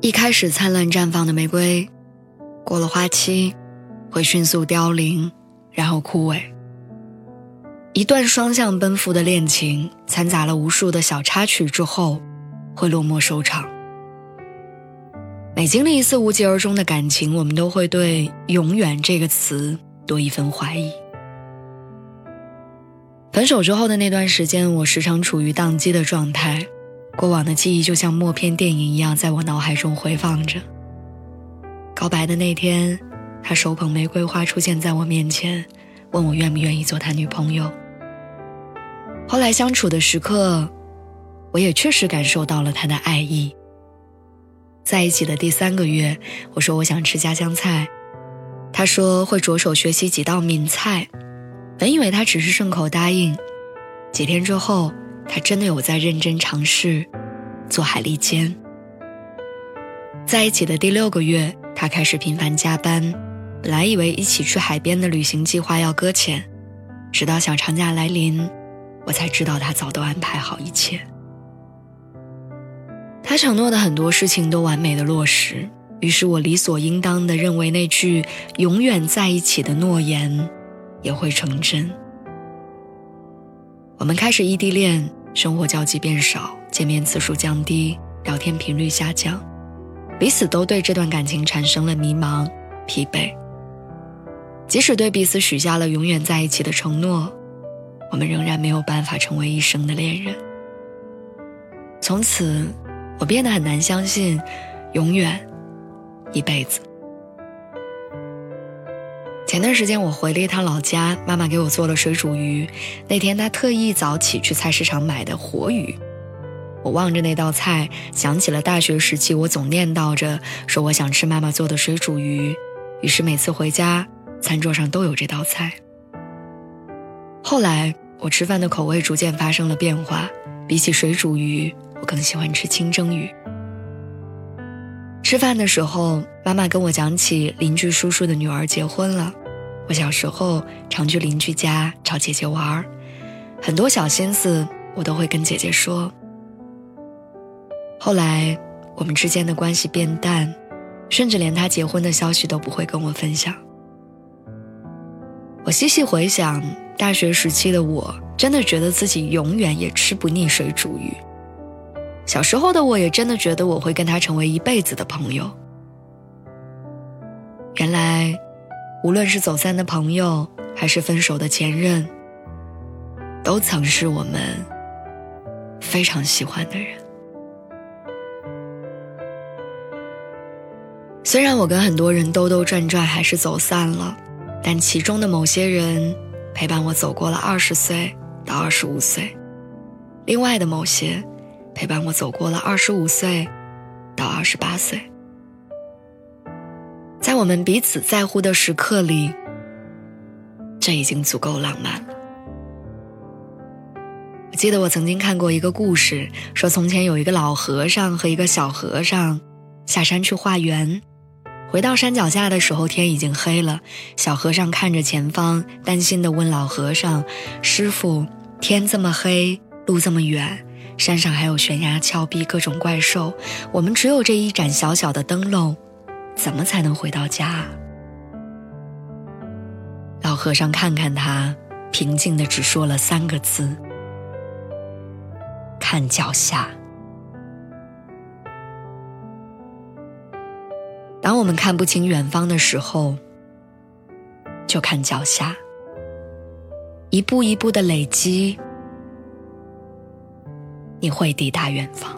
一开始灿烂绽放的玫瑰，过了花期，会迅速凋零，然后枯萎。一段双向奔赴的恋情，掺杂了无数的小插曲之后，会落寞收场。每经历一次无疾而终的感情，我们都会对“永远”这个词多一分怀疑。分手之后的那段时间，我时常处于宕机的状态。过往的记忆就像默片电影一样，在我脑海中回放着。告白的那天，他手捧玫瑰花出现在我面前，问我愿不愿意做他女朋友。后来相处的时刻，我也确实感受到了他的爱意。在一起的第三个月，我说我想吃家乡菜，他说会着手学习几道名菜。本以为他只是顺口答应，几天之后。他真的有在认真尝试做海蛎煎。在一起的第六个月，他开始频繁加班。本来以为一起去海边的旅行计划要搁浅，直到小长假来临，我才知道他早都安排好一切。他承诺的很多事情都完美的落实，于是我理所应当的认为那句永远在一起的诺言也会成真。我们开始异地恋。生活交集变少，见面次数降低，聊天频率下降，彼此都对这段感情产生了迷茫、疲惫。即使对彼此许下了永远在一起的承诺，我们仍然没有办法成为一生的恋人。从此，我变得很难相信，永远，一辈子。前段时间我回了一趟老家，妈妈给我做了水煮鱼。那天她特意早起去菜市场买的活鱼。我望着那道菜，想起了大学时期我总念叨着说我想吃妈妈做的水煮鱼，于是每次回家，餐桌上都有这道菜。后来我吃饭的口味逐渐发生了变化，比起水煮鱼，我更喜欢吃清蒸鱼。吃饭的时候，妈妈跟我讲起邻居叔叔的女儿结婚了。我小时候常去邻居家找姐姐玩儿，很多小心思我都会跟姐姐说。后来我们之间的关系变淡，甚至连她结婚的消息都不会跟我分享。我细细回想，大学时期的我，真的觉得自己永远也吃不腻水煮鱼。小时候的我也真的觉得我会跟他成为一辈子的朋友。原来，无论是走散的朋友，还是分手的前任，都曾是我们非常喜欢的人。虽然我跟很多人兜兜转转，还是走散了，但其中的某些人陪伴我走过了二十岁到二十五岁，另外的某些。陪伴我走过了二十五岁到二十八岁，我们彼此在乎的时刻里，这已经足够浪漫了。我记得我曾经看过一个故事，说从前有一个老和尚和一个小和尚下山去化缘，回到山脚下的时候天已经黑了。小和尚看着前方，担心地问老和尚：“师傅，天这么黑，路这么远。”山上还有悬崖峭壁，各种怪兽。我们只有这一盏小小的灯笼，怎么才能回到家？老和尚看看他，平静的只说了三个字：“看脚下。”当我们看不清远方的时候，就看脚下，一步一步的累积。你会抵达远方。